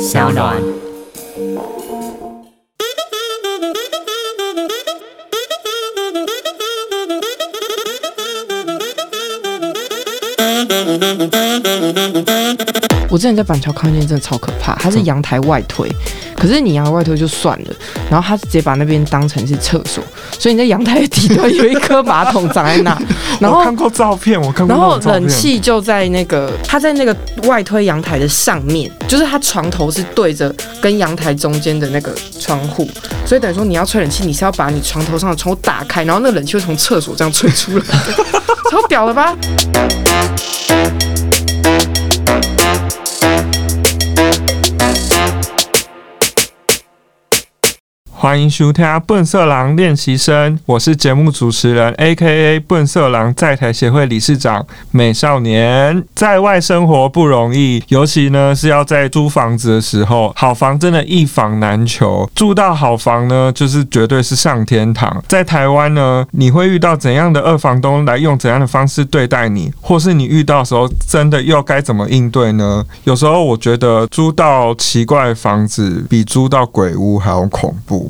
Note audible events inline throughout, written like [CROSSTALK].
小暖。我之前在板桥看见真的超可怕，它是阳台外推，可是你阳台外推就算了，然后他直接把那边当成是厕所，所以你在阳台的底端有一颗马桶长在那，[LAUGHS] 然后我看过照片，我看过然后冷气就在那个，它在那个外推阳台的上面，就是它床头是对着跟阳台中间的那个窗户，所以等于说你要吹冷气，你是要把你床头上的窗户打开，然后那个冷气会从厕所这样吹出来。的，[LAUGHS] 超屌了吧？欢迎收听《笨色狼练习生》，我是节目主持人，A.K.A. 笨色狼在台协会理事长美少年。在外生活不容易，尤其呢是要在租房子的时候，好房真的一房难求。住到好房呢，就是绝对是上天堂。在台湾呢，你会遇到怎样的二房东来用怎样的方式对待你，或是你遇到的时候，真的又该怎么应对呢？有时候我觉得租到奇怪的房子比租到鬼屋还要恐怖。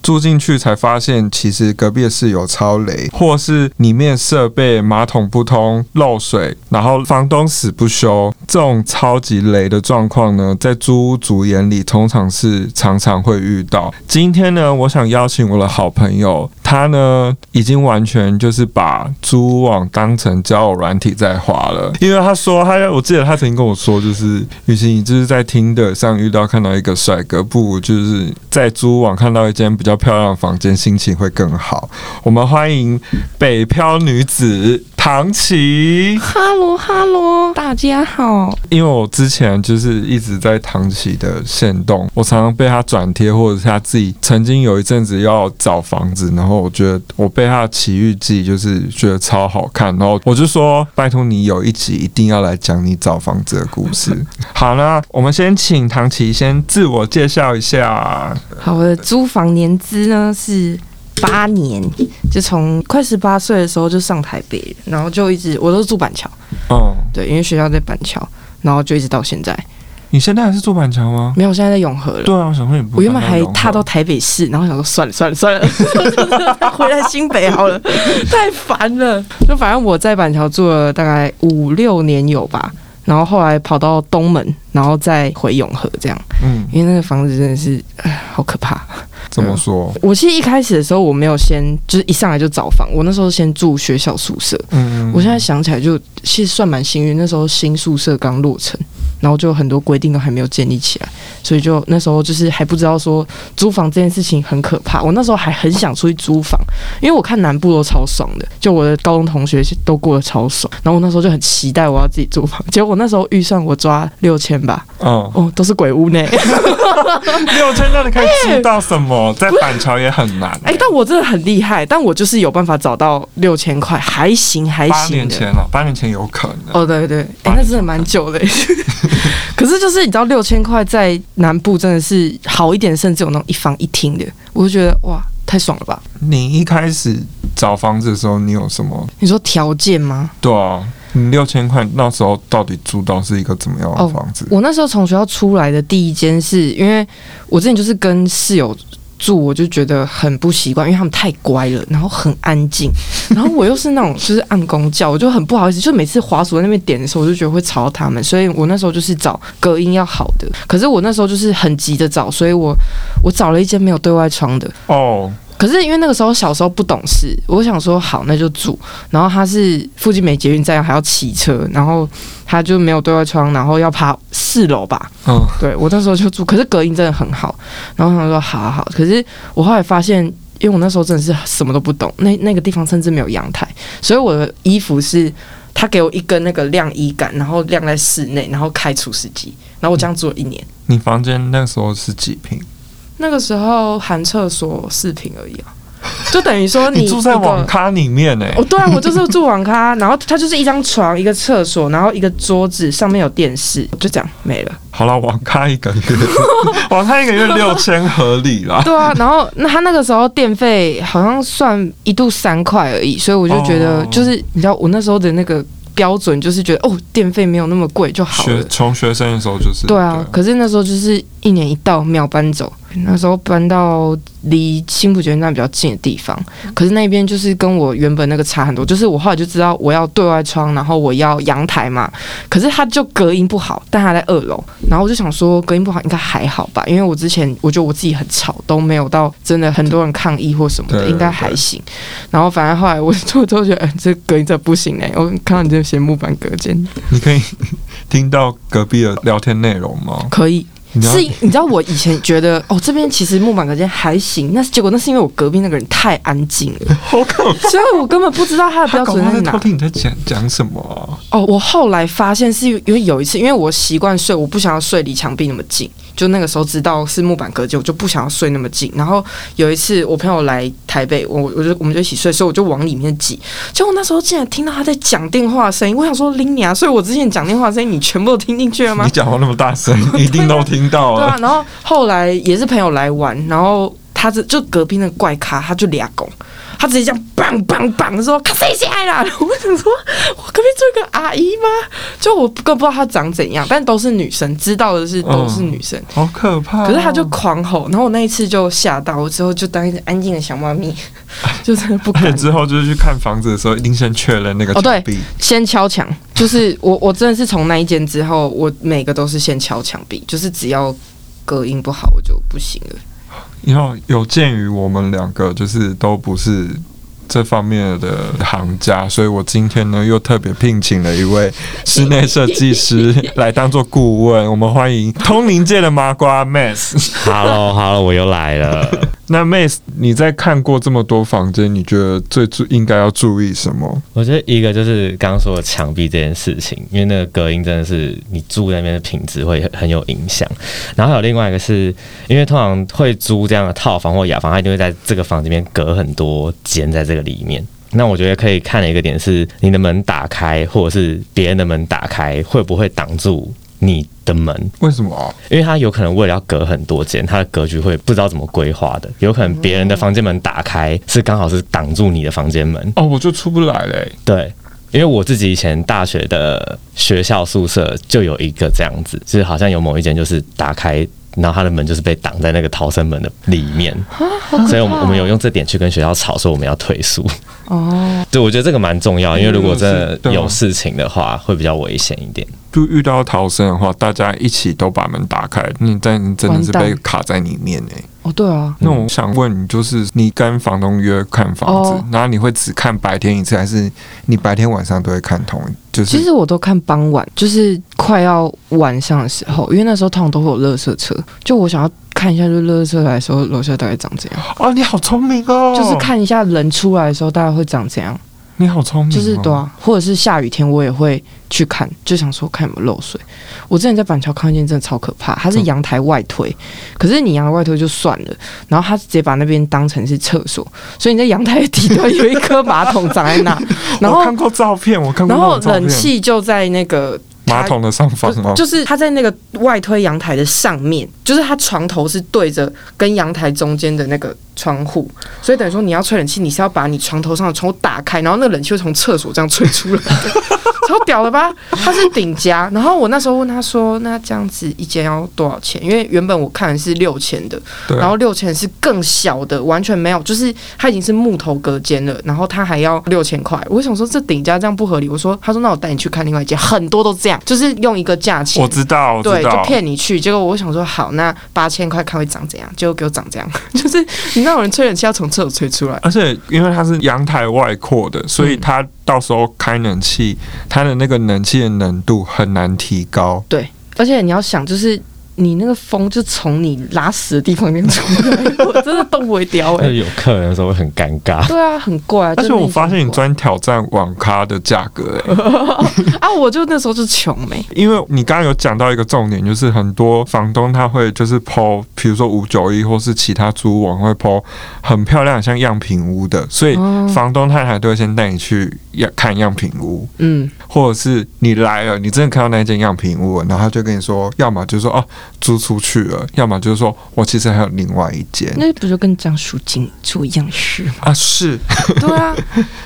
住进去才发现，其实隔壁的室友超雷，或是里面设备马桶不通、漏水，然后房东死不修，这种超级雷的状况呢，在租屋族眼里通常是常常会遇到。今天呢，我想邀请我的好朋友，他呢已经完全就是把租屋网当成交友软体在滑了，因为他说他，我记得他曾经跟我说，就是与其你就是在听的上遇到看到一个帅哥，不就是在租屋网看到一间比较漂亮的房间，心情会更好。我们欢迎北漂女子唐琪。哈喽哈喽，大家好。因为我之前就是一直在唐琪的线动，我常常被他转贴，或者是他自己曾经有一阵子要找房子，然后我觉得我被他的奇遇记就是觉得超好看，然后我就说拜托你有一集一定要来讲你找房子的故事。[LAUGHS] 好那我们先请唐琪先自我介绍一下。好，我的租房年资呢是八年，就从快十八岁的时候就上台北，然后就一直我都是住板桥，哦，对，因为学校在板桥，然后就一直到现在。你现在还是住板桥吗？没有，我现在在永和了。对啊，我想说你不我原本还踏到台北市，然后想说算了算了算了，[LAUGHS] 回来新北好了，太烦了。就反正我在板桥住了大概五六年有吧，然后后来跑到东门，然后再回永和这样，嗯，因为那个房子真的是，哎，好可怕。怎么说？我其实一开始的时候我没有先就是一上来就找房，我那时候先住学校宿舍。嗯，我现在想起来就其实算蛮幸运，那时候新宿舍刚落成，然后就很多规定都还没有建立起来，所以就那时候就是还不知道说租房这件事情很可怕。我那时候还很想出去租房，因为我看南部都超爽的，就我的高中同学都过得超爽，然后我那时候就很期待我要自己租房，结果我那时候预算我抓六千吧，嗯，哦，都是鬼屋呢。[LAUGHS] 六千那你可以租到什么？[LAUGHS] 在板桥也很难。哎、但我真的很厉害，但我就是有办法找到六千块，还行还行八。年前了，八年前有可能。哦，对对，哎、八那真的蛮久的。[LAUGHS] [LAUGHS] 可是就是你知道，六千块在南部真的是好一点，甚至有那种一房一厅的，我就觉得哇，太爽了吧？你一开始找房子的时候，你有什么？你说条件吗？对啊，你六千块那时候到底租到是一个怎么样的哦房子？我那时候从学校出来的第一间是，因为我之前就是跟室友。住我就觉得很不习惯，因为他们太乖了，然后很安静，然后我又是那种就是按公叫，我就很不好意思，就每次滑鼠在那边点的时候，我就觉得会吵到他们，所以我那时候就是找隔音要好的。可是我那时候就是很急的找，所以我我找了一间没有对外窗的。哦，可是因为那个时候小时候不懂事，我想说好那就住。然后他是附近没捷运站，还要骑车，然后他就没有对外窗，然后要爬四楼吧。嗯，对我那时候就住，可是隔音真的很好。然后我想说好好好，可是我后来发现，因为我那时候真的是什么都不懂，那那个地方甚至没有阳台，所以我的衣服是他给我一根那个晾衣杆，然后晾在室内，然后开除湿机，然后我这样住了一年。你房间那时候是几平？那个时候含厕所四平而已啊，就等于说 [LAUGHS] 你你住在网咖里面呢、哦，对啊，我就是住网咖，然后它就是一张床、一个厕所，然后一个桌子，上面有电视，就这样没了。好了，网咖一个月，[LAUGHS] 网咖一个月六千合理啦。[LAUGHS] 对啊，然后那他那个时候电费好像算一度三块而已，所以我就觉得哦。就是你知道我那时候的那个标准就是觉得哦，电费没有那么贵就好了。学从学生的时候就是对啊，可是那时候就是一年一到秒搬走，那时候搬到离新浦捷运站比较近的地方，可是那边就是跟我原本那个差很多，就是我后来就知道我要对外窗，然后我要阳台嘛，可是它就隔音不好，但它在二楼，然后我就想说隔音不好应该还好吧，因为我之前我觉得我自己很吵，都没有到真的很多人抗议或什么的，应该还行。然后反正后来我做之后觉得，哎、[LAUGHS] 这隔音这不行哎、我看到你这些木板隔间你可以听到隔壁的聊天内容吗？可以。是，你知道我以前觉得哦，这边其实木板隔间还行，那结果那是因为我隔壁那个人太安静了，[LAUGHS] 好可怕。所以我根本不知道他的标准在哪你在讲讲什么啊？哦，我后来发现是因为有一次，因为我习惯睡，我不想要睡离墙壁那么近，就那个时候知道是木板隔间，我就不想要睡那么近。然后有一次我朋友来台北，我我就我们就一起睡，所以我就往里面挤。结果那时候竟然听到他在讲电话声音，我想说拎你啊，所以我之前讲电话声音你全部都听进去了吗你？讲话那么大声，[LAUGHS] 一定都听对啊，然后后来也是朋友来玩，然后他这就隔壁那个怪咖，他就俩拱，他直接这样棒棒棒说看谁起来啦！[LAUGHS] 我想说，我隔壁住一个阿姨吗？就我更不知道她长怎样，但都是女生，知道的是都是女生。好可怕哦、可是他就狂吼，然后我那一次就吓到，我之后就当一只安静的小猫咪，[LAUGHS] 就真的不而且敢。[LAUGHS] 之后就是去看房子的时候，一定先确认那个哦对。先敲墙，就是我我真的是从那一间之后，我每个都是先敲墙壁，就是只要隔音不好我就不行了。因为有鉴于我们两个就是都不是这方面的行家，所以我今天呢又特别聘请了一位室内设计师 [LAUGHS] 来当做顾问。我们欢迎通灵界的麻瓜 Mass。Hello Hello，我又来了。那 Mace，你在看过这么多房间，你觉得最注应该要注意什么？我觉得一个就是刚刚说的墙壁这件事情，因为那个隔音真的是你住那边的品质会很有影响。然后还有另外一个是，因为通常会租这样的套房或雅房，它一定会在这个房间里面隔很多间在这个里面。那我觉得可以看的一个点是，你的门打开，或者是别人的门打开，会不会挡住你的门？为什么啊？因为它有可能为了要隔很多间，它的格局会不知道怎么规划的，有可能别人的房间门打开是刚好是挡住你的房间门，哦，我就出不来嘞、对。因为我自己以前大学的学校宿舍就有一个这样子，就是好像有某一间就是打开，然后它的门就是被挡在那个逃生门的里面，所以我们我们有用这点去跟学校吵说我们要退宿。哦，对，我觉得这个蛮重要，因为如果真的对啊有事情的话，会比较危险一点。就遇到逃生的话，大家一起都把门打开，你但你真的是被卡在里面哎、哦，对啊，那我想问你，就是你跟房东约看房子，哦。然后你会只看白天一次，还是你白天晚上都会看同一？就是其实我都看傍晚，就是快要晚上的时候，因为那时候通常都会有垃圾车，就我想要看一下，就是垃圾车来的时候，楼下大概长怎样，哦，你好聪明哦，就是看一下人出来的时候大概会长怎样，你好聪明、哦，就是对啊，或者是下雨天我也会去看，就想说看有没有漏水。我之前在板桥看见真的超可怕，它是阳台外推，可是你阳台外推就算了，然后他直接把那边当成是厕所，所以你在阳台的底端有一颗马桶长在那，[LAUGHS] 然后我看过照片，我看过然后冷气就在那个马桶的上方哦，就是它在那个外推阳台的上面，就是它床头是对着跟阳台中间的那个窗户，所以等于说你要吹冷气，你是要把你床头上的窗户打开，然后那个冷气会从厕所这样吹出来的，[LAUGHS] 超屌了吧？它是顶家，然后我那时候问他说，那这样子一间要多少钱？因为原本我看的是六千的，然后六千是更小的，完全没有，就是它已经是木头隔间了，然后他还要六千块。我想说这顶家这样不合理，我说他说那我带你去看另外一间，很多都这样，就是用一个价钱我。知道，我对，就，骗你去，结果我想说好，那八千块看会长怎样，结果给我长这样，[LAUGHS] 就是你那有人吹冷气要从厕所吹出来，而且因为它是阳台外扩的，所以它到时候开冷气，它的那个冷气的冷度很难提高。对，而且你要想就是。你那个风就从你拉屎的地方那边出来，[LAUGHS] 我真的动不会掉哎、那有客人的时候会很尴尬。对啊，很怪、啊。而且我发现你专挑战网咖的价格、欸，[LAUGHS] 啊，我就那时候就穷没，因为你刚刚有讲到一个重点，就是很多房东他会就是抛，比如说五九一或是其他租网会抛很漂亮像样品屋的，所以哦。房东太太都会先带你去样看样品屋，嗯，或者是你来了，你真的看到那间样品屋，然后他就跟你说，要么就说哦租出去了，要么就是说我其实还有另外一间那不就跟张淑金住一样是吗？啊，是对啊，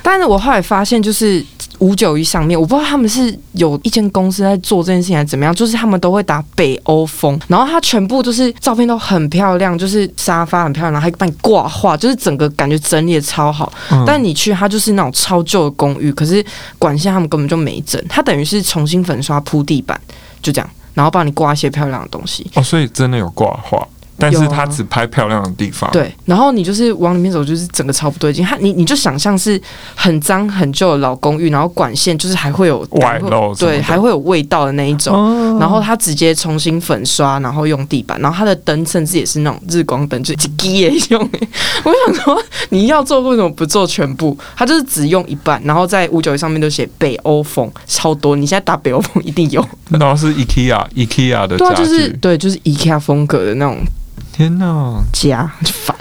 但是我后来发现，就是五九一上面，我不知道他们是有一间公司在做这件事情还是怎么样，就是他们都会打北欧风，然后他全部就是照片都很漂亮，就是沙发很漂亮，然后还帮你挂画，就是整个感觉整理的超好。嗯但你去它就是那种超旧的公寓，可是管线他们根本就没整，它等于是重新粉刷铺地板，就这样，然后帮你挂一些漂亮的东西。哦，所以真的有挂画，但是他只拍漂亮的地方。，对，然后你就是往里面走，就是整个超不对劲。它你你就想象是很脏很旧的老公寓，然后管线就是还会有外露什么对，还会有味道的那一种。哦然后他直接重新粉刷，然后用地板，然后它的灯甚至也是那种日光灯，就是一滴也用。我想说，你要做为什么不做全部？他就是只用一半，然后在五九一上面都写北欧风，超多。你现在打北欧风一定有，然后是 IKEA IKEA 的对啊，就是。对，就是 IKEA 风格的那种天哪！家，就烦。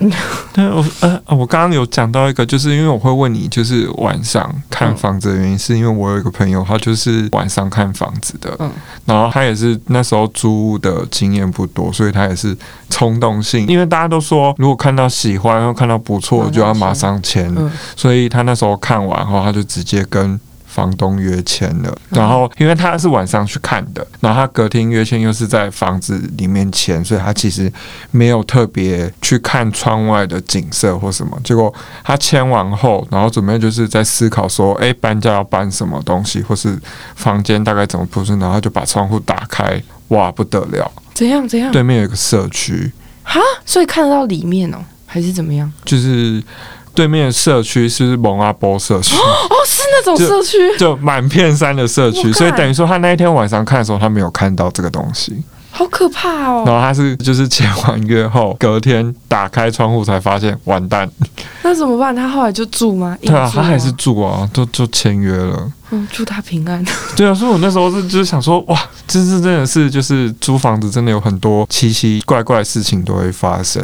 对我呃，我刚刚有讲到一个，就是因为我会问你，就是晚上看房子的原因，是因为我有一个朋友，他就是晚上看房子的，嗯然后他也是那时候租屋的经验不多，所以他也是冲动性，因为大家都说如果看到喜欢或看到不错，就要马上签，嗯所以他那时候看完后，他就直接跟。房东约签了，嗯然后因为他是晚上去看的，然后他隔天约签又是在房子里面签，所以他其实没有特别去看窗外的景色或什么。结果他签完后，然后准备就是在思考说，诶，搬家要搬什么东西，或是房间大概怎么布置，然后就把窗户打开，哇，不得了，怎样怎样？对面有一个社区，哈，所以看得到里面哦，还是怎么样？就是对面的社区是蒙阿波社区。哦，是那种社区，就满片山的社区，所以等于说他那一天晚上看的时候，他没有看到这个东西。好可怕哦然哦。后他是就是签完约后，隔天打开窗户才发现完蛋。那怎么办？他后来就住吗？对啊，他还是住啊，就就签约了。嗯，祝他平安。[LAUGHS] 对啊，所以我那时候是就是想说，哇，这是真的是就是租房子真的有很多奇奇怪怪的事情都会发生。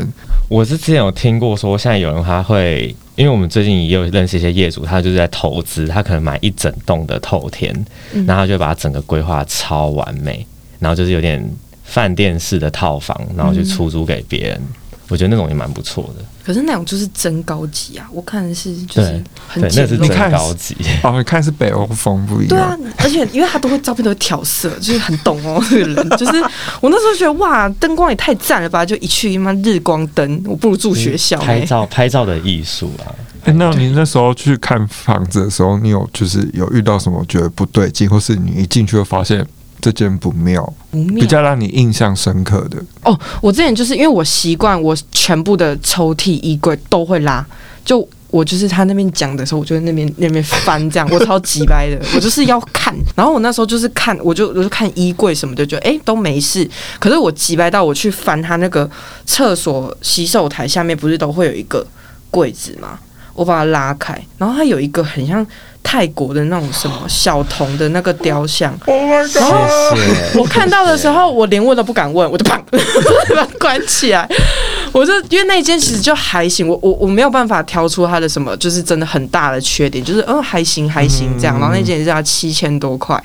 我是之前有听过说，现在有人他会，因为我们最近也有认识一些业主，他就是在投资，他可能买一整栋的透天，嗯然后就把它整个规划超完美，然后就是有点饭店式的套房，然后去出租给别人。我觉得那种也蛮不错的，可是那种就是真高级啊！我看的是就是对很对，那是真简陋。看高级。哦，你看是北欧风不一样对啊。，而且因为他都会照片都会调色，就是很懂哦，[LAUGHS] 这个人就是我那时候觉得哇，灯光也太赞了吧！就一去他妈日光灯，我不如住学校、欸。拍照拍照的艺术啊，哎、那你那时候去看房子的时候，你有就是有遇到什么觉得不对劲，或是你一进去就发现这间不妙，不妙比较让你印象深刻的？哦，我之前就是因为我习惯，我全部的抽屉、衣柜都会拉，就我就是他那边讲的时候，我就在那边那边翻，这样 [LAUGHS] 我超级掰的，我就是要看。然后我那时候就是看，我就我就看衣柜什么的，觉得哎、都没事。可是我急掰到我去翻他那个厕所洗手台下面，不是都会有一个柜子吗？我把它拉开，然后它有一个很像泰国的那种什么小童的那个雕像，Oh my god，。我看到的时候，我连问都不敢问，我就砰 [LAUGHS] 把它关起来。我就因为那一间其实就还行，我我我没有办法挑出它的什么，就是真的很大的缺点，就是嗯还行还行这样。然后那间也是要七千多块。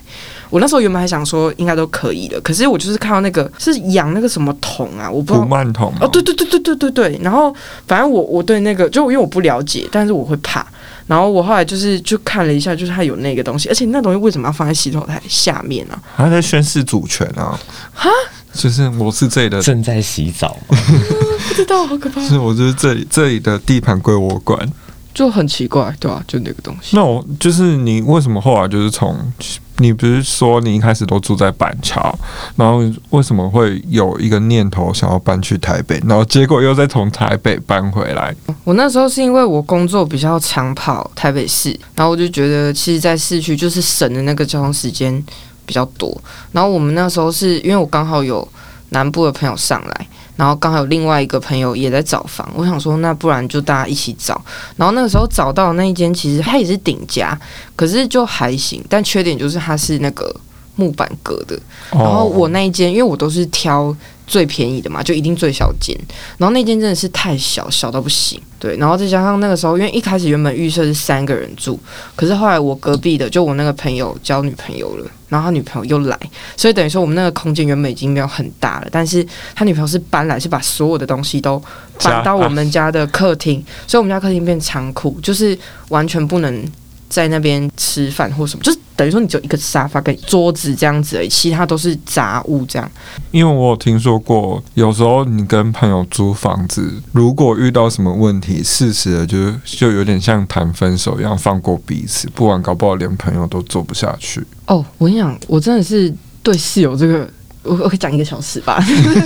我那时候原本还想说应该都可以的，可是我就是看到那个是养那个什么桶啊，我不知道。曼童哦，对对对对对对对，然后反正我我对那个就因为我不了解，但是我会怕，然后我后来就是就看了一下，就是它有那个东西，而且那东西为什么要放在洗头台下面啊？他在宣示主权啊！哈，就是我是这里的，正在洗澡嘛，[LAUGHS] 不知道，好可怕，[LAUGHS] 是我就是这里这里的地盘归我管。就很奇怪，对吧、就那个东西。那我就是你为什么后来就是从你不是说你一开始都住在板桥，然后为什么会有一个念头想要搬去台北，然后结果又再从台北搬回来？我那时候是因为我工作比较常跑台北市，然后我就觉得其实，在市区就是省的那个交通时间比较多。然后我们那时候是因为我刚好有南部的朋友上来，然后刚好有另外一个朋友也在找房，我想说那不然就大家一起找。然后那个时候找到的那一间，其实它也是顶家，可是就还行，但缺点就是它是那个木板隔的。然后我那一间，因为我都是挑最便宜的嘛，就一定最小间。然后那间真的是太小，小到不行。对，然后再加上那个时候，因为一开始原本预设是三个人住，可是后来我隔壁的就我那个朋友交女朋友了，然后他女朋友又来，所以等于说我们那个空间原本已经没有很大了，但是他女朋友是搬来，是把所有的东西都搬到我们家的客厅，所以我们家客厅变仓库，就是完全不能在那边吃饭或什么，就是等于说你只有一个沙发跟桌子这样子而已，其他都是杂物这样。因为我有听说过，有时候你跟朋友租房子，如果遇到什么问题，适时的就就有点像谈分手一样，放过彼此，不然搞不好连朋友都做不下去。哦，我跟你讲，我真的是对室友这个。我我可以讲一个小时吧，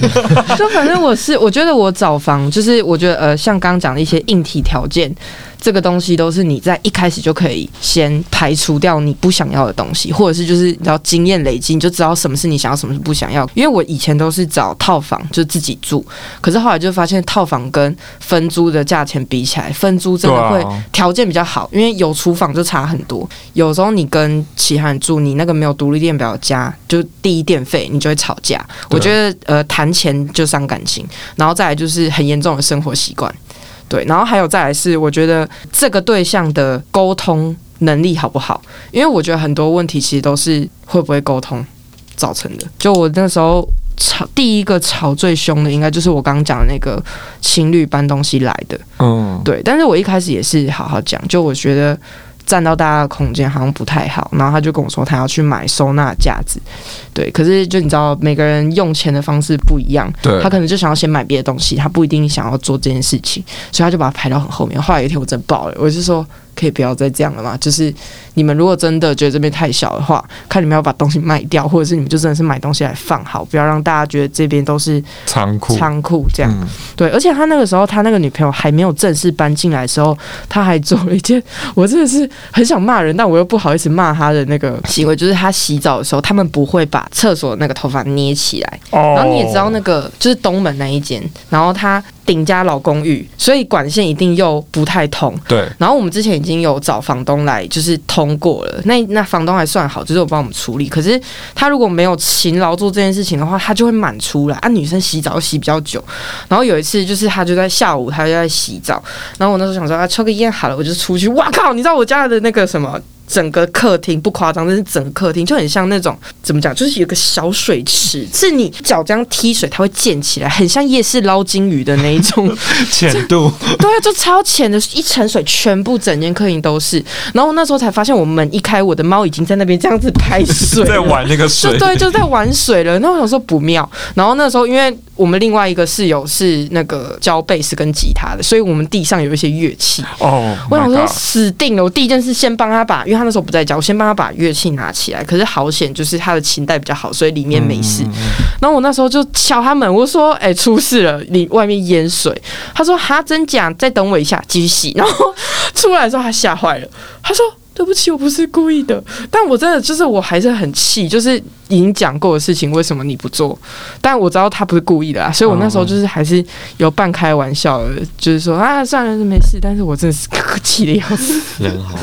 [LAUGHS] 就反正我是我觉得我找房就是我觉得呃像刚刚讲的一些硬体条件。这个东西都是你在一开始就可以先排除掉你不想要的东西，或者是就是你要经验累积，你就知道什么是你想要，什么是不想要。因为我以前都是找套房，就自己住，可是后来就发现套房跟分租的价钱比起来，分租真的会条件比较好，因为有厨房就差很多。有时候你跟其他人住，你那个没有独立电表家，就第一电费你就会吵架。我觉得呃谈钱就伤感情，然后再来就是很严重的生活习惯。对，然后还有再来是，我觉得这个对象的沟通能力好不好？因为我觉得很多问题其实都是会不会沟通造成的。就我那时候吵第一个吵最凶的，应该就是我刚刚讲的那个情侣搬东西来的。嗯，对。但是我一开始也是好好讲，就我觉得。占到大家的空间好像不太好，然后他就跟我说他要去买收纳架子，对，可是就你知道每个人用钱的方式不一样，对，他可能就想要先买别的东西，他不一定想要做这件事情，所以他就把它排到很后面。后来有一天我真爆了，我就说。可以不要再这样了嘛？就是你们如果真的觉得这边太小的话，看你们要把东西卖掉，或者是你们就真的是买东西来放好，不要让大家觉得这边都是仓库。仓库这样，对。而且他那个时候，他那个女朋友还没有正式搬进来的时候，他还做了一件我真的是很想骂人，但我又不好意思骂他的那个行为，就是他洗澡的时候，他们不会把厕所那个头发捏起来。哦。然后你也知道，那个就是东门那一间，然后他。顶家老公寓，所以管线一定又不太通。对。然后我们之前已经有找房东来，就是通过了。那那房东还算好，就是有帮我们处理。可是他如果没有勤劳做这件事情的话，他就会满出来。啊，女生洗澡洗比较久。然后有一次，就是他就在下午，他就在洗澡。然后我那时候想说，啊，抽个烟好了，我就出去。哇靠！你知道我家的那个什么？整个客厅不夸张，但是整个客厅就很像那种怎么讲，就是有个小水池，是你脚这样踢水，它会溅起来，很像夜市捞金鱼的那一种 [LAUGHS] 浅度。[LAUGHS] 对啊，就超浅的一层水，全部整间客厅都是。然后那时候才发现，我门一开，我的猫已经在那边这样子拍水，在玩那个水，[LAUGHS] 对，就在玩水了。那我想说不妙。然后那时候，因为我们另外一个室友是那个教贝斯跟吉他的，所以我们地上有一些乐器。哦，我想说死定了，我第一件事先帮他把，因为。他那时候不在家，我先帮他把乐器拿起来。可是好险，就是他的琴带比较好，所以里面没事。然后我那时候就敲他门，我说：“哎，出事了，里外面淹水。”他说：“哈，真假？再等我一下，继续洗。” [LAUGHS] 然后出来的时候，他吓坏了。他说：“对不起，我不是故意的。”但我真的就是我还是很气，就是已经讲过的事情，为什么你不做？但我知道他不是故意的啊，所以我那时候就是还是有半开玩笑的，就是说啊，算了，没事。但是我真的是 [LAUGHS] 气的要死，人好。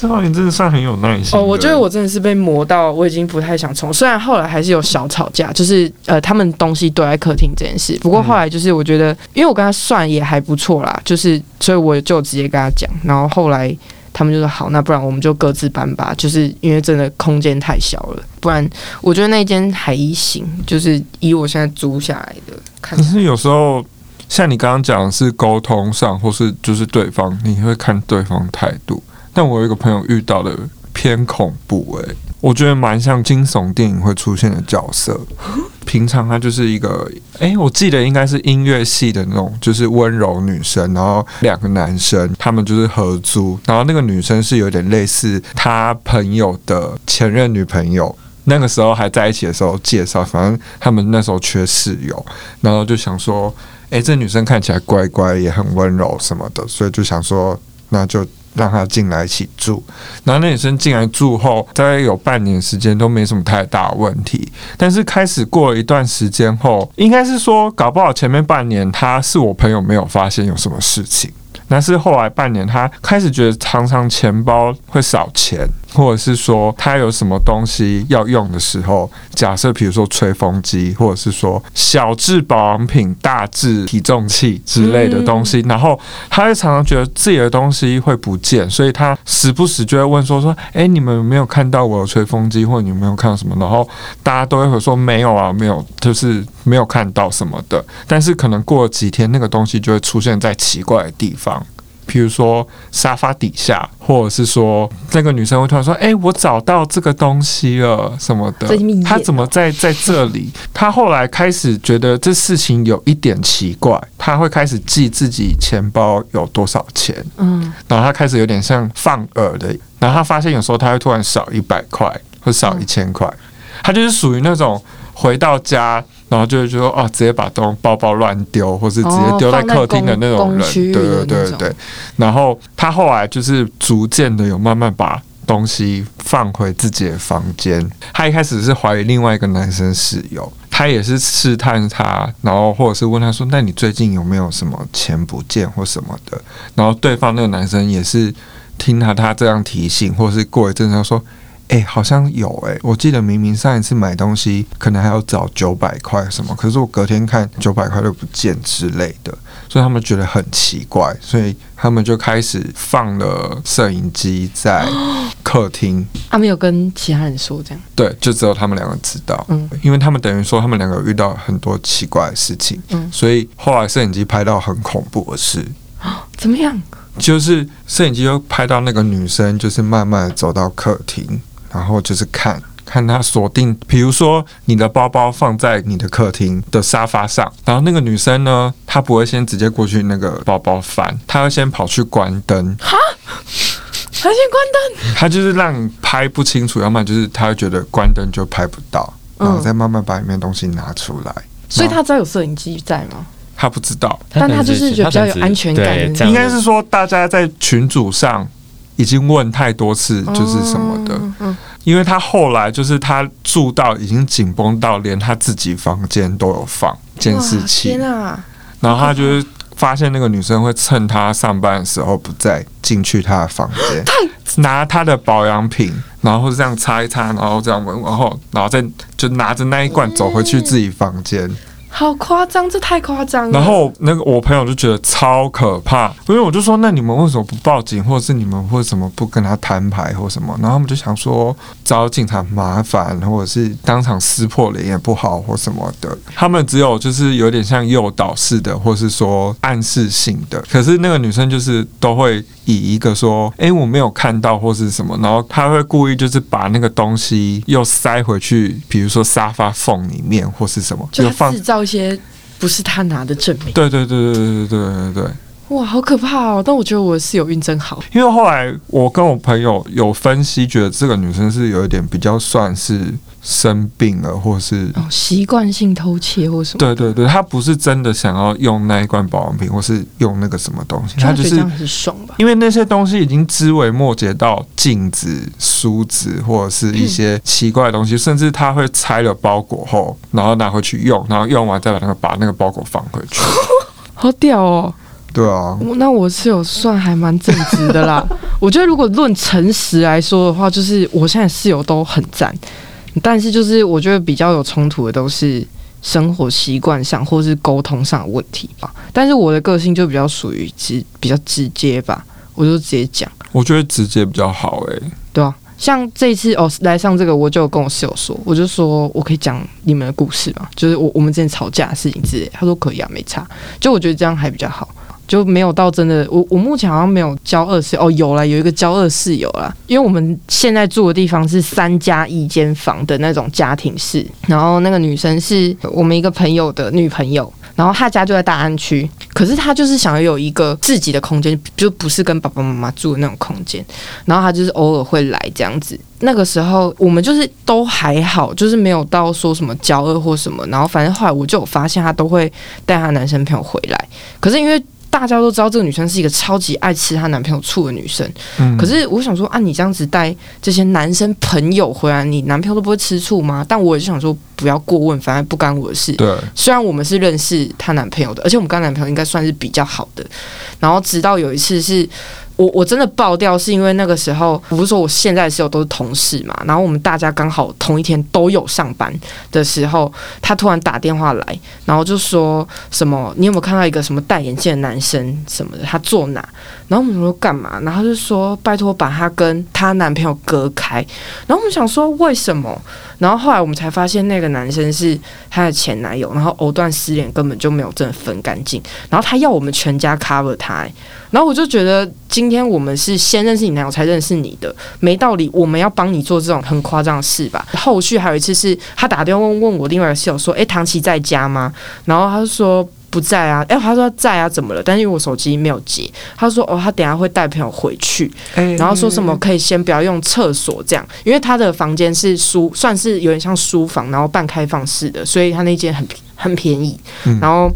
这少年真的算很有耐心。哦，我觉得我真的是被磨到，我已经不太想冲。虽然后来还是有小吵架，就是呃，他们东西堆在客厅这件事。不过后来就是我觉得，因为我跟他算也还不错啦，就是所以我就直接跟他讲。然后后来他们就说好，那不然我们就各自搬吧。就是因为真的空间太小了，不然我觉得那间还行。就是以我现在租下来的看，可是有时候像你刚刚讲是沟通上，或是就是对方，你会看对方态度。但我有一个朋友遇到的偏恐怖诶，我觉得蛮像惊悚电影会出现的角色。平常他就是一个诶，我记得应该是音乐系的那种，就是温柔女生，然后两个男生他们就是合租，然后那个女生是有点类似他朋友的前任女朋友，那个时候还在一起的时候介绍，反正他们那时候缺室友，然后就想说，诶，这女生看起来乖乖，也很温柔什么的，所以就想说，那就。让他进来一起住，然后那女生进来住后，大概有半年时间都没什么太大问题。但是开始过了一段时间后，应该是说搞不好前面半年他是我朋友没有发现有什么事情。但是后来半年，他开始觉得常常钱包会少钱，或者是说他有什么东西要用的时候，假设比如说吹风机，或者是说小智保养品、大智体重器之类的东西，然后他会常常觉得自己的东西会不见，所以他时不时就会问说说，哎，你们有没有看到我有吹风机，或者你没有看到什么？然后大家都会说没有啊，没有，就是没有看到什么的。但是可能过了几天，那个东西就会出现在奇怪的地方。比如说沙发底下，或者是说那个女生会突然说：“哎、我找到这个东西了什么的这是蜜饯。”她怎么在在这里？她后来开始觉得这事情有一点奇怪，她会开始记自己钱包有多少钱，嗯，然后她开始有点像放饵的，然后她发现有时候她会突然少一百块或少一千块，她就是属于那种回到家。然后就会说哦，直接把东包包乱丢，或是直接丢在客厅的那种人，对对对对。然后他后来就是逐渐的有慢慢把东西放回自己的房间。他一开始是怀疑另外一个男生室友，他也是试探他，然后或者是问他说：“那你最近有没有什么钱不见或什么的？”然后对方那个男生也是听他他这样提醒，或是过一阵他说。哎、好像有哎、我记得明明上一次买东西可能还要找九百块什么，可是我隔天看九百块都不见之类的，所以他们觉得很奇怪，所以他们就开始放了摄影机在客厅，[GASPS] 他没有跟其他人说这样，对，就只有他们两个知道，嗯。因为他们等于说他们两个遇到很多奇怪的事情，嗯。所以后来摄影机拍到很恐怖的事，[GASPS] 怎么样？就是摄影机又拍到那个女生，就是慢慢走到客厅，然后就是看看他锁定，比如说你的包包放在你的客厅的沙发上，然后那个女生呢，她不会先直接过去那个包包翻，她会先跑去关灯，哈，她先关灯？她就是让你拍不清楚，要么就是她会觉得关灯就拍不到，然后再慢慢把里面东西拿出来。所以她知道有摄影机在吗？她不知道，但他就是觉得比较有安全感应该是说大家在群组上已经问太多次，就是什么的。嗯嗯因为他后来就是他住到已经紧绷到连他自己房间都有放监视器天，啊！然后他就是发现那个女生会趁他上班的时候不在进去他的房间，拿他的保养品，然后这样擦一擦，然后这样闻，然后然后再就拿着那一罐走回去自己房间。好夸张，这太夸张了。然后那个我朋友就觉得超可怕，因为我就说那你们为什么不报警，或者是你们为什么不跟他摊牌或什么？然后他们就想说找警察麻烦，或者是当场撕破脸也不好或什么的。他们只有就是有点像诱导式的，或是说暗示性的。可是那个女生就是都会以一个说，诶，我没有看到或是什么，然后她会故意就是把那个东西又塞回去，比如说沙发缝里面或是什么，就制造一些不是他拿的证明。对对对对对对对对对，哇，好可怕哦！但我觉得我的室友运真好。因为后来我跟我朋友有分析，觉得这个女生是有一点比较算是生病了，或是哦，习惯性偷窃或什么？对对对，她不是真的想要用那一罐保养品，或是用那个什么东西，她就是很爽吧？因为那些东西已经枝微末节到镜子、梳子或者是一些 [CLEARS THROAT] 奇怪的东西，甚至她会拆了包裹后，然后拿回去用，然后用完再把那个把那个包裹放回去。[LAUGHS] 好屌哦！对啊，那我是有算还蛮正直的啦。[LAUGHS] 我觉得如果论诚实来说的话，就是我现在室友都很赞，但是就是我觉得比较有冲突的都是生活习惯上或是沟通上的问题吧。但是我的个性就比较属于直比较直接吧，我就直接讲，我觉得直接比较好诶、对啊。像这一次哦来上这个，我就跟我室友说，我就说我可以讲你们的故事嘛，就是我我们之前吵架的事情之类。他说可以啊，没差。就我觉得这样还比较好。就没有到真的，我我目前好像没有交二室友哦，有了有一个交二室友啦，因为我们现在住的地方是三加一间房的那种家庭式，然后那个女生是我们一个朋友的女朋友，然后她家就在大安区，可是她就是想要有一个自己的空间，就不是跟爸爸妈妈住的那种空间，然后她就是偶尔会来这样子。那个时候我们就是都还好，就是没有到说什么交恶或什么，然后反正后来我就发现她都会带她男生朋友回来，可是因为。大家都知道这个女生是一个超级爱吃她男朋友醋的女生，嗯，可是我想说啊，你这样子带这些男生朋友回来，你男朋友都不会吃醋吗？但我也是想说不要过问，反正不干我的事。对，虽然我们是认识她男朋友的，而且我们跟她男朋友应该算是比较好的。然后直到有一次是我我真的爆掉，是因为那个时候，我不是说我现在的室友都是同事嘛，然后我们大家刚好同一天都有上班的时候，他突然打电话来，然后就说什么你有没有看到一个什么戴眼镜的男生什么的，他坐哪？然后我们说干嘛？然后他就说拜托把他跟他男朋友隔开。然后我们想说为什么？然后后来我们才发现那个男生是她的前男友，然后藕断丝连，根本就没有真的分干净。然后他要我们全家 cover 他、然后我就觉得今天我们是先认识你男友才认识你的，没道理我们要帮你做这种很夸张的事吧？后续还有一次是他打电话问问我另外一个室友说：“诶，唐琪在家吗？”然后他就说。不在啊，诶，他说在啊，怎么了？但是因为我手机没有接，他说哦，他等下会带朋友回去，哎然后说什么可以先不要用厕所这样，因为他的房间是书，算是有点像书房，然后半开放式的，所以他那间很很便宜。嗯然后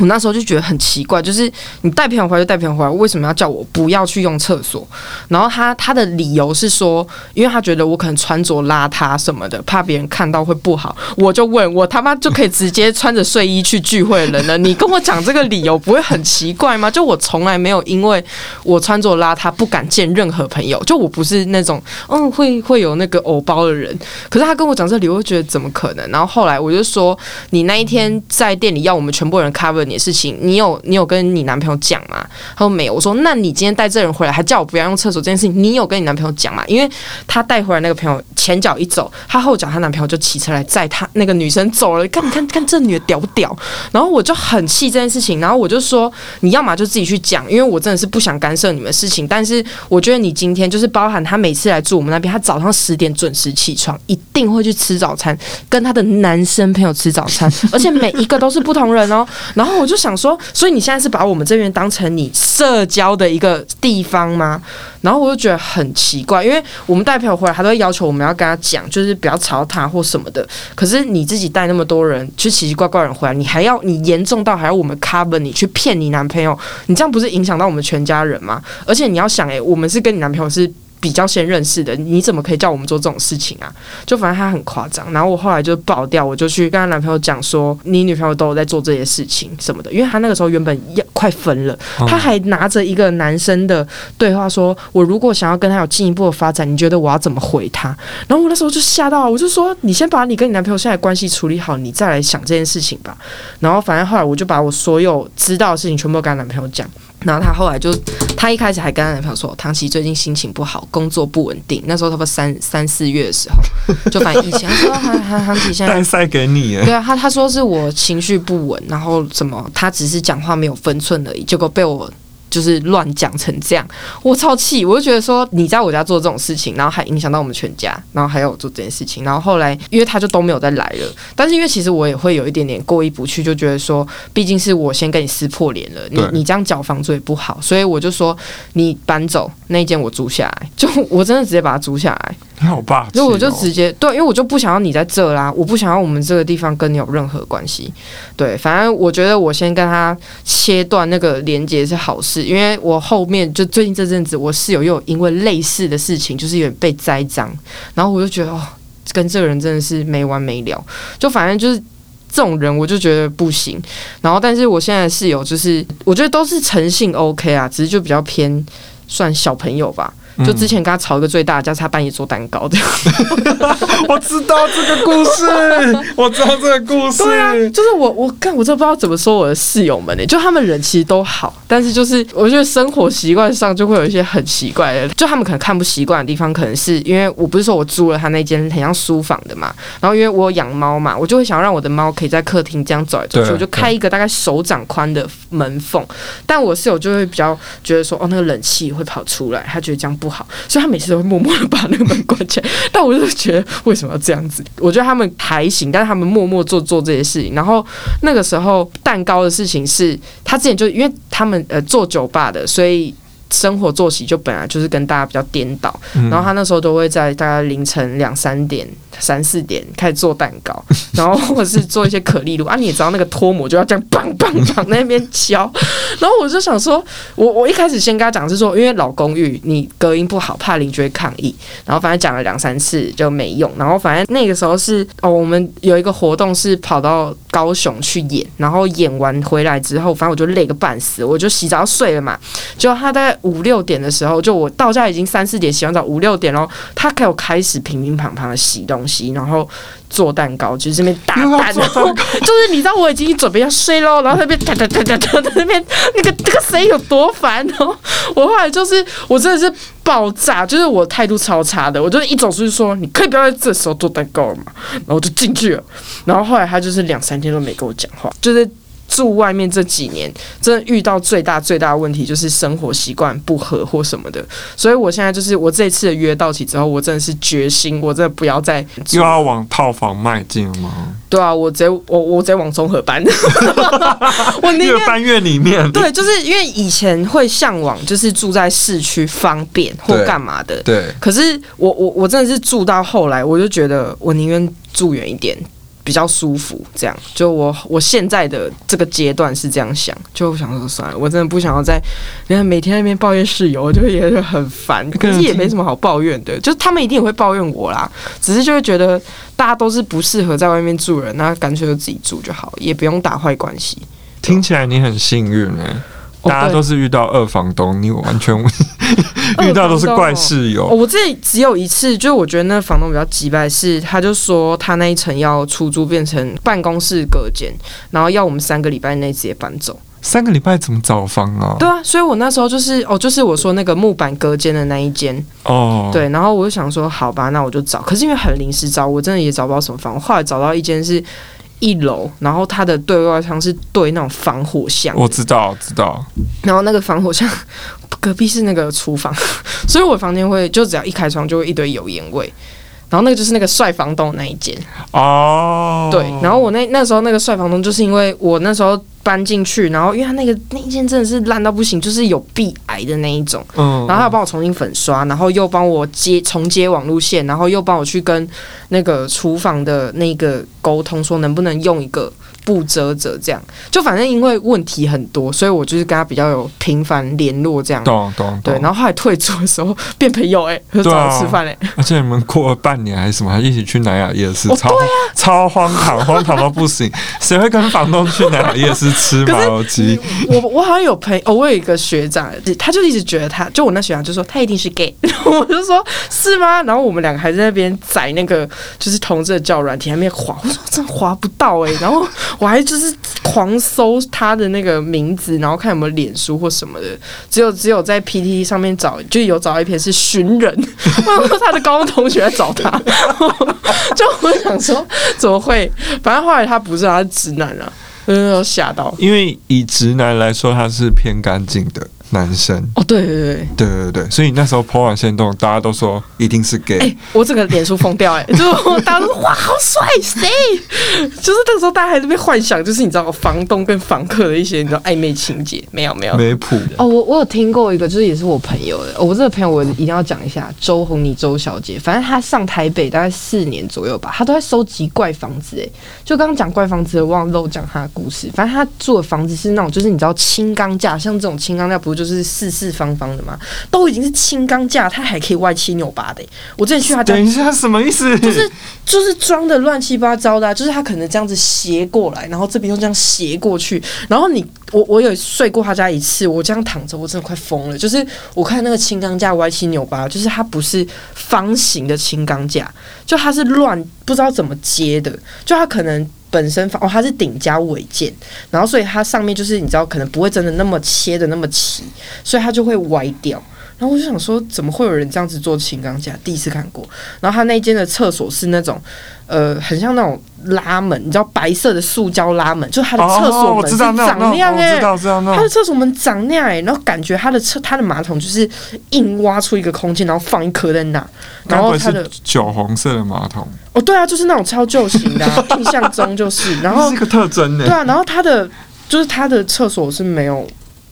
我那时候就觉得很奇怪，就是你带朋友回来就带朋友回来，为什么要叫我不要去用厕所？然后他他的理由是说，因为他觉得我可能穿着邋遢什么的，怕别人看到会不好。我就问我他妈就可以直接穿着睡衣去聚会的人了，你跟我讲这个理由不会很奇怪吗？就我从来没有因为我穿着邋遢不敢见任何朋友，就我不是那种嗯会会有那个偶包的人。可是他跟我讲这理由，我觉得怎么可能？然后后来我就说，你那一天在店里要我们全部人 cover 你的事情，你有你有跟你男朋友讲吗？他说没有。我说那你今天带这人回来，还叫我不要用厕所这件事情，你有跟你男朋友讲吗？因为他带回来那个朋友前脚一走，他后脚她男朋友就骑车来载他那个女生走了。看，你看看这女的屌不屌？然后我就很气这件事情，然后我就说你要么就自己去讲，因为我真的是不想干涉你们的事情。但是我觉得你今天就是包含他每次来住我们那边，他早上十点准时起床，一定会去吃早餐，跟他的男生朋友吃早餐，而且每一个都是不同人哦。然后我就想说，所以你现在是把我们这边当成你社交的一个地方吗？然后我就觉得很奇怪，因为我们带朋友回来，他都会要求我们要跟他讲，就是不要吵他或什么的。可是你自己带那么多人，就奇奇怪怪人回来，你还要你严重到还要我们 cover 你去骗你男朋友，你这样不是影响到我们全家人吗？而且你要想，诶，我们是跟你男朋友是。比较先认识的，你怎么可以叫我们做这种事情啊？就反正他很夸张，然后我后来就爆掉，我就去跟她男朋友讲说，你女朋友都有在做这些事情什么的，因为他那个时候原本要快分了，他还拿着一个男生的对话说，我如果想要跟他有进一步的发展，你觉得我要怎么回他？然后我那时候就吓到了，我就说，你先把你跟你男朋友现在关系处理好，你再来想这件事情吧。然后反正后来我就把我所有知道的事情全部跟她男朋友讲。然后她后来就，她一开始还跟她男朋友说，唐琪最近心情不好，工作不稳定。那时候差不多三三四月的时候，就反正疫情，她说唐唐唐琪现在带赛给你耶，对啊，他他说是我情绪不稳，然后什么，他只是讲话没有分寸而已，结果被我就是乱讲成这样，我超气，我就觉得说你在我家做这种事情，然后还影响到我们全家，然后还有做这件事情，然后后来因为他就都没有再来了，但是因为其实我也会有一点点过意不去，就觉得说毕竟是我先跟你撕破脸了，你你这样缴房租也不好，所以我就说你搬走那一间我租下来，就我真的直接把它租下来。你好霸气、哦，所以我就直接对，因为我就不想要你在这啦，我不想要我们这个地方跟你有任何关系。对，反正我觉得我先跟他切断那个连接是好事，因为我后面就最近这阵子，我室友又因为类似的事情，就是有点被栽赃，然后我就觉得哦，跟这个人真的是没完没了，就反正就是。这种人我就觉得不行，然后但是我现在室友就是我觉得都是诚信 OK 啊，只是就比较偏算小朋友吧。就之前跟他吵一个最大的架，是他半夜做蛋糕的。[LAUGHS] 我知道这个故事，[LAUGHS] 我知道这个故事。对啊，就是我我看我真不知道怎么说我的室友们呢、就他们人其实都好，但是就是我觉得生活习惯上就会有一些很奇怪的，就他们可能看不习惯的地方，可能是因为我不是说我租了他那间很像书房的嘛，然后因为我有养猫嘛，我就会想要让我的猫可以在客厅这样走来走去，对我就开一个大概手掌宽的门缝，但我室友就会比较觉得说，哦，那个冷气会跑出来，他觉得这样不好，所以他每次都会默默的把那个门关起来。[LAUGHS] 但我就觉得为什么要这样子？我觉得他们还行，但是他们默默做做这些事情。然后那个时候蛋糕的事情是，他之前就因为他们呃做酒吧的，所以。生活作息就本来就是跟大家比较颠倒，嗯。然后他那时候都会在大概凌晨两三点、三四点开始做蛋糕，[LAUGHS] 然后或者是做一些可丽露啊，你也知道那个脱模就要这样棒棒棒那边敲，[LAUGHS] 然后我就想说，我我一开始先跟他讲是说，因为老公寓你隔音不好，怕邻居会抗议，然后反正讲了两三次就没用，然后反正那个时候是哦，我们有一个活动是跑到高雄去演，然后演完回来之后，反正我就累个半死，我就洗澡睡了嘛。就他大概五六点的时候，就我到家已经三四点洗完澡，五六点喽，他给我开始乒乒乓乓的洗东西，然后做蛋糕，就是这边打蛋，然后就是你知道我已经准备要睡喽，然后那边哒哒哒哒哒在那边那个那个声音有多烦哦！我后来就是我真的是爆炸，就是我态度超差的，我就一走出去说你可以不要在这时候做代购了嘛，然后我就进去了，然后后来他就是两三天都没跟我讲话，就是。住外面这几年，真的遇到最大最大的问题就是生活习惯不合或什么的，所以我现在就是我这次的约到期之后，我真的是决心，我真的不要再又要往套房迈进了吗？对啊，我直接我我直接往综合搬，[LAUGHS] 我越搬越里面。对，就是因为以前会向往就是住在市区方便或干嘛的，对，可是我我我真的是住到后来，我就觉得我宁愿住远一点。比较舒服，这样就我我现在的这个阶段是这样想，就我想说算了，我真的不想要在，你看每天在那边抱怨室友，我就也是很烦。可是也没什么好抱怨的，就是他们一定也会抱怨我啦，只是就会觉得大家都是不适合在外面住人，那干脆就自己住就好，也不用打坏关系。听起来你很幸运哎、哦大家都是遇到二房东，你完全 [LAUGHS] 遇到都是怪室友。哦，我这里只有一次，就是我觉得那个房东比较急败，是他就说他那一层要出租变成办公室隔间，然后要我们三个礼拜内直接搬走。三个礼拜怎么找房啊？对啊，所以我那时候就是哦，就是我说那个木板隔间的那一间，哦，，对，然后我就想说好吧，那我就找，可是因为很临时找，我真的也找不到什么房。我后来找到一间是一楼，然后它的对外窗是对那种防火巷，我知道，知道。然后那个防火巷隔壁是那个厨房，[LAUGHS] 所以我房间会就只要一开窗就会一堆油烟味。然后那个就是那个帅房东那一间，哦，对。然后我那那时候那个帅房东，就是因为我那时候搬进去，然后因为他那个那一间真的是烂到不行，就是有壁癌的那一种。嗯，然后他有帮我重新粉刷，然后又帮我接重接网路线，然后又帮我去跟那个厨房的那个沟通，说能不能用一个布遮着，这样就反正因为问题很多，所以我就是跟他比较有频繁联络这样。懂懂对，然后后来退出的时候 [LAUGHS] 变朋友、欸，哎，就找我吃饭、欸，哎，而且你们过了半年还是什么，还一起去南雅夜市，哦超、超荒唐，荒唐到不行。谁会跟房东去南雅夜市吃 [LAUGHS] 麻油鸡？我我好像有朋友，哦我有一个学长，他就一直觉得他，就我那学长就说他一定是 gay，然后 [LAUGHS] 我就说是吗？然后我们两个还在那边宰那个就是同志的教软体，还没滑，我说真的滑不到哎、然后我还就是狂搜他的那个名字，然后看有没有脸书或什么的，只有只有在 PTT 上面找，就有找到一篇是寻人，[LAUGHS] 我说他的高中同学在找他，就我想说怎么会？反正后来他不是，他是直男啊，真的，吓到。因为以直男来说，他是偏干净的男生。哦，对对对，对对对，所以那时候 po 完线动，大家都说一定是 gay。哎、我整个脸书疯掉哎、[LAUGHS] 就是我大家都说哇好帅谁？就是那个时候大家还在被幻想，就是你知道房东跟房客的一些你知道暧昧情节，没有没有。没谱。哦，我我有听过一个，就是也是我朋友的。哦、我这个朋友我一定要讲一下，周红妮周小姐。反正她上台北大概四年左右吧，她都在收集怪房子。哎，就刚刚讲怪房子，我忘了漏讲她的故事。反正她住的房子是那种，就是你知道轻钢架，像这种轻钢架不是就是四四方方的嘛？都已经是轻钢架，它还可以歪七扭八的。我之前去他家等一下，什么意思？就是就是装的乱七八糟的、啊，就是他可能这样子斜过来，然后这边又这样斜过去，然后你我我有睡过他家一次，我这样躺着，我真的快疯了。就是我看那个轻钢架歪七扭八，就是它不是方形的轻钢架，就它是乱不知道怎么接的，就它可能。本身哦，它是顶加尾件，然后所以它上面就是你知道可能不会真的那么切的那么齐，所以它就会歪掉。然后我就想说，怎么会有人这样子做轻钢架？第一次看过。然后他那间的厕所是那种，呃，很像那种拉门，你知道白色的塑胶拉门，就是他的厕所门是长那样哎、我知。他的厕所门长那样哎、然后感觉他的厕他的马桶就是硬挖出一个空间，然后放一颗在那，然后他的酒红色的马桶？哦对啊，就是那种超旧型的、啊，[LAUGHS] 印象中就是，然后这是个特征呢对。啊，然后他的就是他的厕所是没有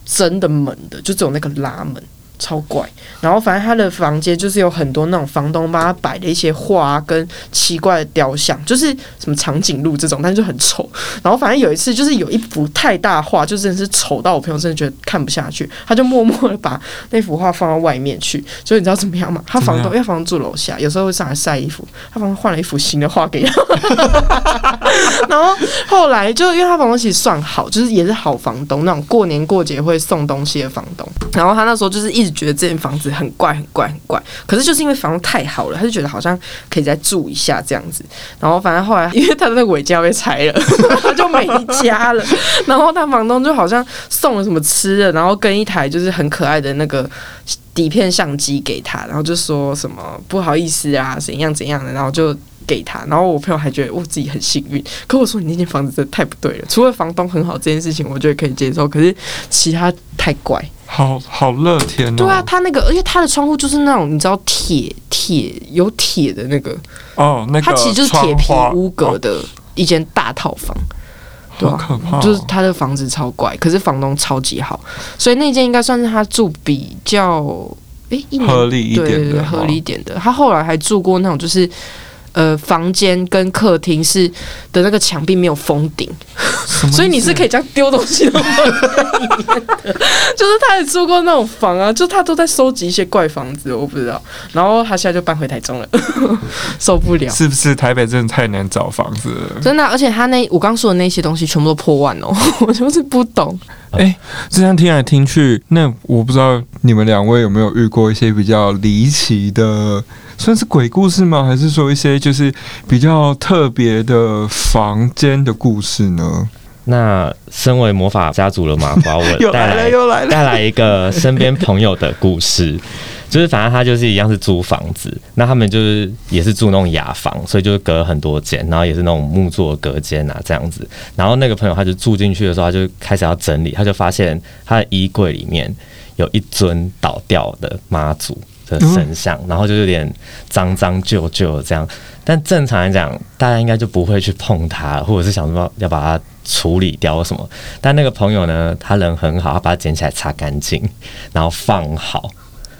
真的门的，就只有那个拉门，超怪。然后反正他的房间就是有很多那种房东帮他摆的一些画跟奇怪的雕像，就是什么长颈鹿这种，但是就很丑。然后反正有一次就是有一幅太大画，就真的是丑到我朋友真的觉得看不下去，他就默默的把那幅画放到外面去。所以你知道怎么样吗？他房东因为房东住楼下，有时候会上来晒衣服，他房东换了一幅新的画给他。然后后来就因为他房东其实算好，就是也是好房东，那种过年过节会送东西的房东。然后他那时候就是一直觉得这间房子很怪很怪很怪，可是就是因为房子太好了，他就觉得好像可以再住一下这样子。然后反正后来因为他的那个尾家被拆了，[LAUGHS] 他就没家了。然后他房东就好像送了什么吃的，然后跟一台就是很可爱的那个底片相机给他，然后就说什么不好意思啊，怎样怎样的，然后就。给他，然后我朋友还觉得我自己很幸运。可我说你那间房子真的太不对了，除了房东很好这件事情，我觉得可以接受，可是其他太怪。好好乐天哦。对啊，他那个，而且他的窗户就是那种你知道铁铁有铁的那个哦，那个它其实就是铁皮屋隔的一间大套房。对好啊可怕哦就是他的房子超怪，可是房东超级好，所以那间应该算是他住比较诶一合理一点的对合理一点的。他后来还住过那种就是。呃，房间跟客厅是的那个墙壁没有封顶，所以你是可以这样丢东西的。就是他也住过那种房啊，就他都在收集一些怪房子，我不知道。然后他现在就搬回台中了，[LAUGHS] 受不了。是不是台北真的太难找房子了？真的啊、而且他那我刚说的那些东西全部都破万哦，[LAUGHS] 我就是不懂。哎、这样听来听去，那我不知道你们两位有没有遇过一些比较离奇的，算是鬼故事吗？还是说一些就是比较特别的房间的故事呢？那身为魔法家族的麻瓜，我 [LAUGHS] 又带来来了，又来了。带来一个身边朋友的故事，就是反正他就是一样是租房子，那他们就是也是住那种雅房，所以就是隔很多间，然后也是那种木做隔间啊这样子。然后那个朋友他就住进去的时候，他就开始要整理，他就发现他的衣柜里面有一尊倒掉的妈祖的神像，然后就有点脏脏旧旧这样。但正常来讲，大家应该就不会去碰它，或者是想说要把它处理掉什么。但那个朋友呢，他人很好，他把它捡起来擦干净，然后放好，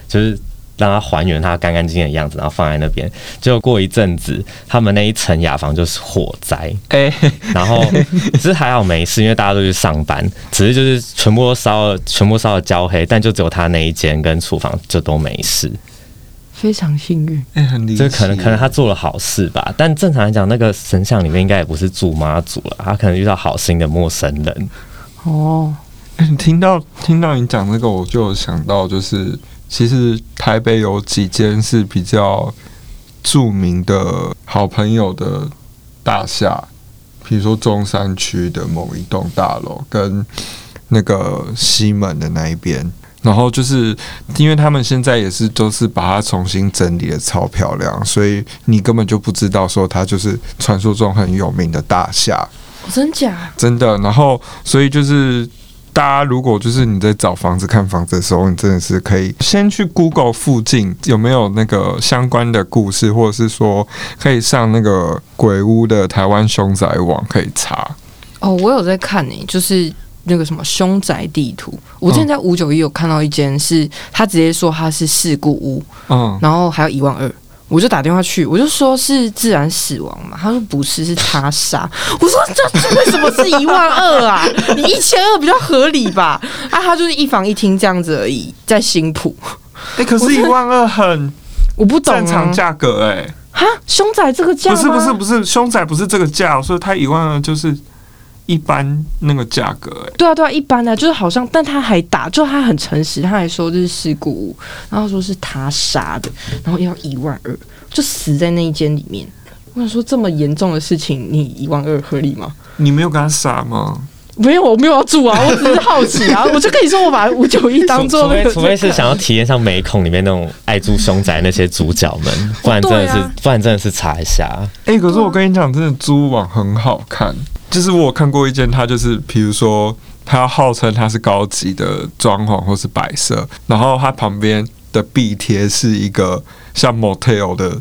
就是让它还原它干干净净的样子，然后放在那边。结果过一阵子，他们那一层雅房就是火灾，哎、然后 [LAUGHS] 只是还好没事，因为大家都去上班，只是就是全部都烧了，全部烧了焦黑，但就只有他那一间跟厨房就都没事。非常幸运，哎、很离奇。这可能可能他做了好事吧，但正常来讲，那个神像里面应该也不是住妈祖了，他可能遇到好心的陌生人。哦，哎 [LAUGHS] 你听到听到你讲这个，我就想到，就是其实台北有几间是比较著名的好朋友的大厦，比如说中山区的某一栋大楼，跟那个西门的那一边。然后就是因为他们现在也是都是把它重新整理的超漂亮，所以你根本就不知道说它就是传说中很有名的大厦。哦真假？真的。然后，所以就是大家如果就是你在找房子、看房子的时候，你真的是可以先去 Google 附近有没有那个相关的故事，或者是说可以上那个鬼屋的台湾凶宅网可以查。哦，我有在看呢、就是那个什么凶宅地图。我之前在五九一有看到一间是，他直接说他是事故屋，嗯，然后还有一万二。我就打电话去，我就说是自然死亡嘛，他说不是，是他杀。我说这这为什么是一万二啊？你一千二比较合理吧？啊，他就是一房一厅这样子而已，在新浦，哎、可是一万二很我不懂、啊、正常价格哎、哈，凶宅这个价不是不是不是，凶宅不是这个价，所以他一万二就是一般那个价格哎、对啊，对啊，一般的、就是好像，但他还打，就他很诚实，他还说这是事故屋，然后说是他杀的，然后要一万二，就死在那一间里面。我想说，这么严重的事情，你一万二合理吗？你没有跟他杀吗？没有，我没有要住啊，我只是好奇啊，[LAUGHS] 我就跟你说，我把五九一当做那个，除非除非是想要体验上美恐里面那种爱住凶宅那些主角们，不然真的是、不然真的是查一下。哎、可是我跟你讲，真的租网很好看。就是我看过一间，它就是比如说，它号称它是高级的装潢或是摆设，然后它旁边的壁贴是一个像 motel 的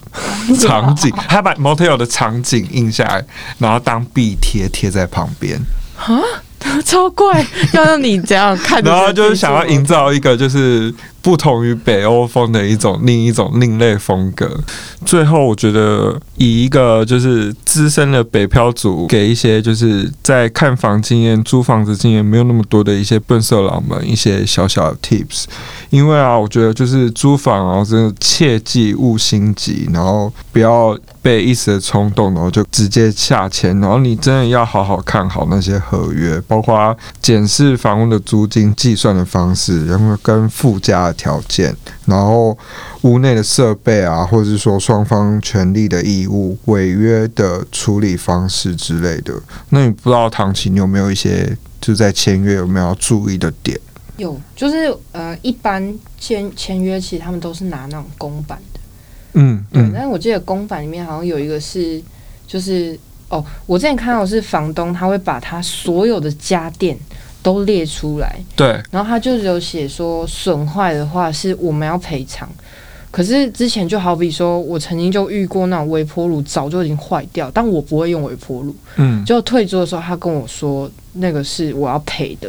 场景，[LAUGHS] 它把 motel 的场景印下来，然后当壁贴贴在旁边。[LAUGHS] 超怪，要让你这样看。然后就是想要营造一个就是不同于北欧风的一种另一种另类风格。最后，我觉得以一个就是资深的北漂族，给一些就是在看房经验、租房子经验没有那么多的一些笨色狼们一些小小的 tips。因为啊，我觉得就是租房啊，真的切记勿心急，然后不要被一时的冲动，然后就直接下签。然后你真的要好好看好那些合约，包括检视房屋的租金计算的方式，然后跟附加的条件，然后屋内的设备啊，或者是说双方权利的义务、违约的处理方式之类的。那你不知道唐琪，你有没有一些就在签约有没有要注意的点？有，就是呃，一般签签约其实他们都是拿那种公版的，嗯对。嗯但是我记得公版里面好像有一个是，就是哦，我之前看到的是房东他会把他所有的家电都列出来，对，然后他就有写说损坏的话是我们要赔偿。可是之前就好比说，我曾经就遇过那种微波炉早就已经坏掉，但我不会用微波炉。嗯，就退租的时候，他跟我说那个是我要赔的，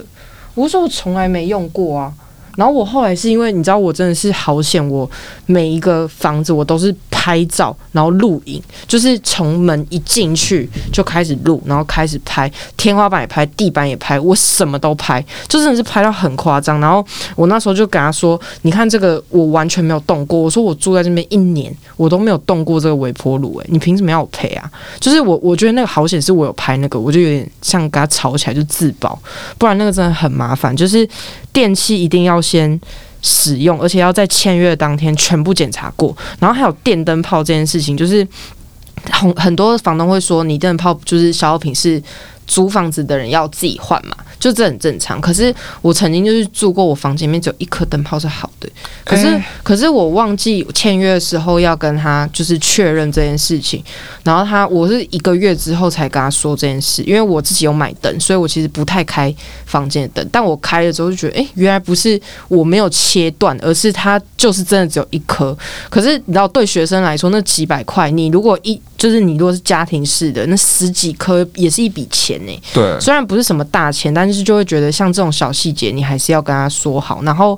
我说我从来没用过啊。然后我后来是因为你知道，我真的是好险，我每一个房子我都是拍照，然后录影，就是从门一进去就开始录，然后开始拍，天花板也拍，地板也拍，我什么都拍，就真的是拍到很夸张。然后我那时候就跟他说：“你看这个，我完全没有动过。我说我住在这边一年，我都没有动过这个微波炉，诶，你凭什么要我赔啊？[LAUGHS] 就是我，我觉得那个好险是我有拍那个，我就有点像跟他吵起来就自保，不然那个真的很麻烦。就是电器一定要先使用，而且要在签约当天全部检查过。然后还有电灯泡这件事情，就是很很多房东会说，你电灯泡就是消耗品是租房子的人要自己换嘛，就这很正常。可是我曾经就是住过，我房间里面只有一颗灯泡是好的，可是、哎可是我忘记签约的时候要跟他就是确认这件事情，然后他我是一个月之后才跟他说这件事，因为我自己有买灯，所以我其实不太开房间的灯，但我开了之后就觉得，哎，原来不是我没有切断，而是它就是真的只有一颗。可是你知道，对学生来说，那几百块，你如果一就是你如果是家庭式的，那十几颗也是一笔钱呢、对，虽然不是什么大钱，但是就会觉得像这种小细节，你还是要跟他说好。然后，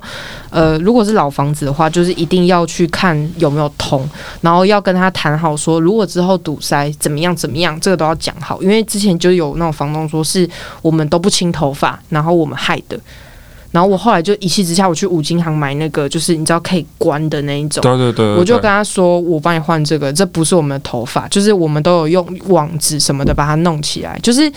呃，如果是老房子的话，就是一定要去看有没有通，然后要跟他谈好说，如果之后堵塞怎么样怎么样，这个都要讲好。因为之前就有那种房东说是我们都不清头发，然后我们害的。然后我后来就一气之下，我去五金行买那个，就是你知道可以关的那一种。对对对对我就跟他说，我帮你换这个，这不是我们的头发，就是我们都有用网子什么的把它弄起来，就是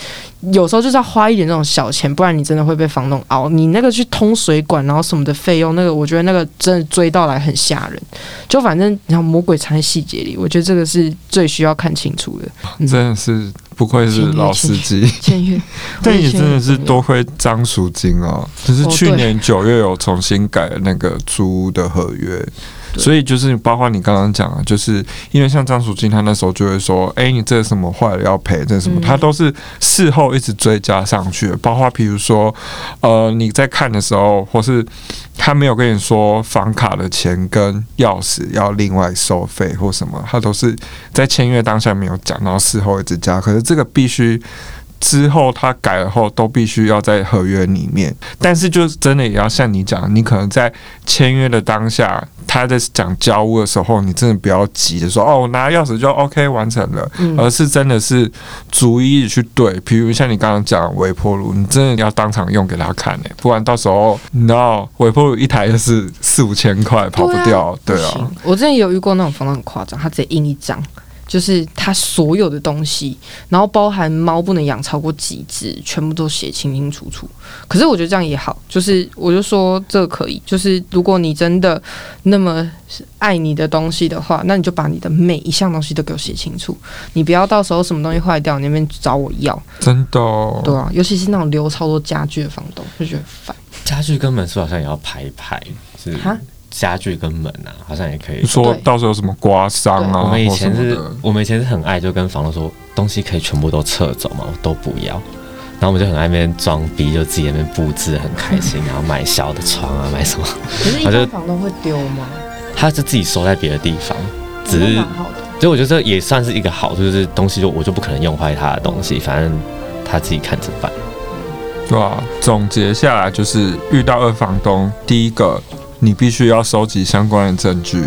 有时候就是要花一点那种小钱，不然你真的会被房东熬。你那个去通水管，然后什么的费用，那个我觉得那个真的追到来很吓人。就反正你看魔鬼藏在细节里，我觉得这个是最需要看清楚的。嗯真的是不愧是老司机，[LAUGHS] 签约，但也真的是多亏张淑金哦，就是哦去年九月有重新改了那个租屋的合约。对所以就是包括你刚刚讲的，就是因为像张淑金，他那时候就会说：“哎、你这什么坏了要赔，这什么，嗯他都是事后一直追加上去的。包括比如说，呃，你在看的时候，或是他没有跟你说房卡的钱跟钥匙要另外收费或什么，他都是在签约当下没有讲，然后事后一直加。可是这个必须之后他改了后，都必须要在合约里面。但是就是真的也要像你讲，你可能在签约的当下，他在讲交屋的时候，你真的不要急着说哦，我拿钥匙就 OK 完成了，嗯而是真的是逐一地去对。比如像你刚刚讲微波炉，你真的要当场用给他看呢、不然到时候你知道微波炉一台就是四五千块，跑不掉。对啊，我之前有遇过那种房东很夸张，他直接印一张，就是他所有的东西，然后包含猫不能养超过几只，全部都写清清楚楚。可是我觉得这样也好，就是我就说这个可以，就是如果你真的那么爱你的东西的话，那你就把你的每一项东西都给我写清楚，你不要到时候什么东西坏掉，你那边找我要，真的、哦。对啊，尤其是那种留超多家具的房东，就觉得烦。家具跟门是不是好像也要排一排，是哈家具跟门啊，好像也可以。说到时候有什么刮伤啊，我们以前是，我们以前是很爱就跟房东说，东西可以全部都撤走嘛，我都不要。然后我们就很爱那边装逼，就自己那边布置很开心，[LAUGHS] 然后买小的床啊，买什么，可是，一房东会丢吗？他是自己收在别的地方，只是那蛮好的。所以我觉得这也算是一个好处，就是东西就我就不可能用坏他的东西，反正他自己看着办。哇，总结下来就是遇到二房东，第一个你必须要收集相关的证据。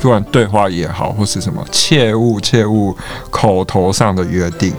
不管对话也好，或是什么，切勿切勿口头上的约定。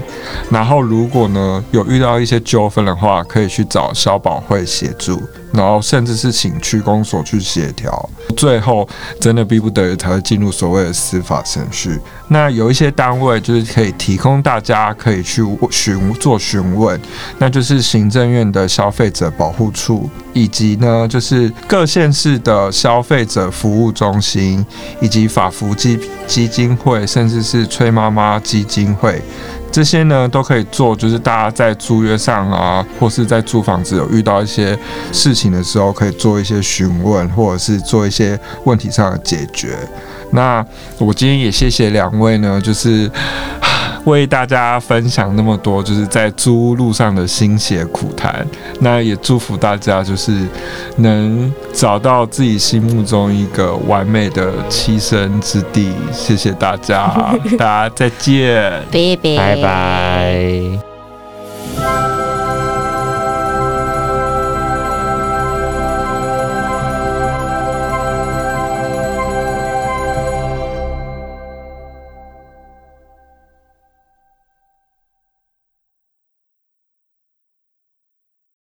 然后，如果呢有遇到一些纠纷的话，可以去找消保会协助，然后甚至是请区公所去协调。最后，真的逼不得已才会进入所谓的司法程序。那有一些单位就是可以提供大家可以去询做询问，那就是行政院的消费者保护处，以及呢就是各县市的消费者服务中心，以及法福基基金会，甚至是崔妈妈基金会，这些呢都可以做，就是大家在租约上啊，或是在租房子有遇到一些事情的时候，可以做一些询问，或者是做一些问题上的解决。那我今天也谢谢两位呢，就是为大家分享那么多，就是在租屋路上的心血苦谈。那也祝福大家，就是能找到自己心目中一个完美的栖身之地。谢谢大家，大家再见，[LAUGHS] 拜拜。